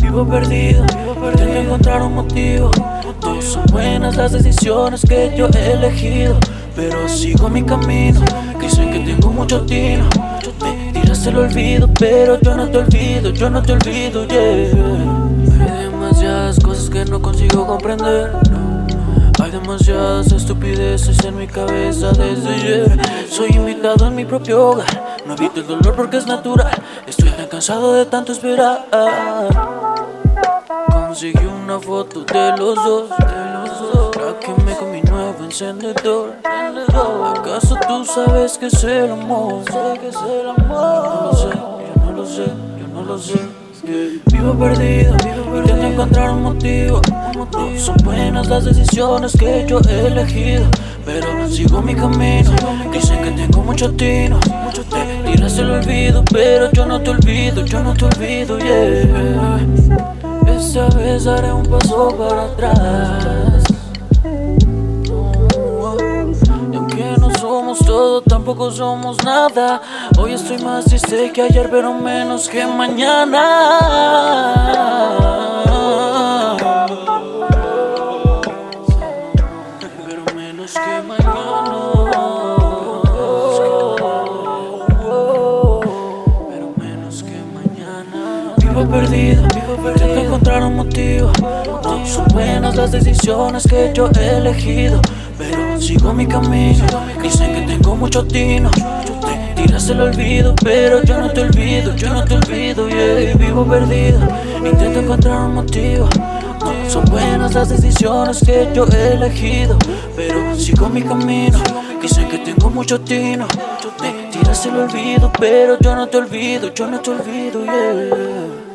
Vivo perdido, perdido, encontrar un motivo. No son buenas las decisiones que yo he elegido, pero sigo mi camino. Dicen que tengo mucho tino. Me tiras el olvido, pero yo no te olvido, yo no te olvido, yeah. Hay demasiadas cosas que no consigo comprender. Hay demasiadas estupideces en mi cabeza desde ayer. Soy invitado en mi propio hogar. No evito el dolor porque es natural. Estoy tan cansado de tanto esperar. Conseguí una foto de los dos, de los dos. La quemé con mi nuevo encendedor. ¿Acaso tú sabes que es el amor? Sé que es el amor. Yo no lo sé, yo no lo sé, yo no lo sé. Vivo perdido, intento encontrar un motivo. No son buenas las decisiones que yo he elegido, pero sigo mi camino. Dicen que tengo mucho tino, te tiras el olvido, pero yo no te olvido, yo no te olvido, yeah. Esta vez haré un paso para atrás. Somos nada. Hoy estoy más triste que ayer, pero menos que mañana. Pero menos que mañana. Pero menos que mañana. Vivo perdido, vivo perdido. Intento encontrar un motivo. Son buenas las decisiones que yo he elegido. Pero sigo mi camino. Dicen que tengo mucho tino. Te tiras el olvido, pero yo no te olvido, yo no te olvido, yeah. Vivo perdido, intento encontrar un motivo. Son buenas las decisiones que yo he elegido, pero sigo mi camino. Dicen que tengo mucho tino. Te tiras el olvido, pero yo no te olvido, yo no te olvido, yeah.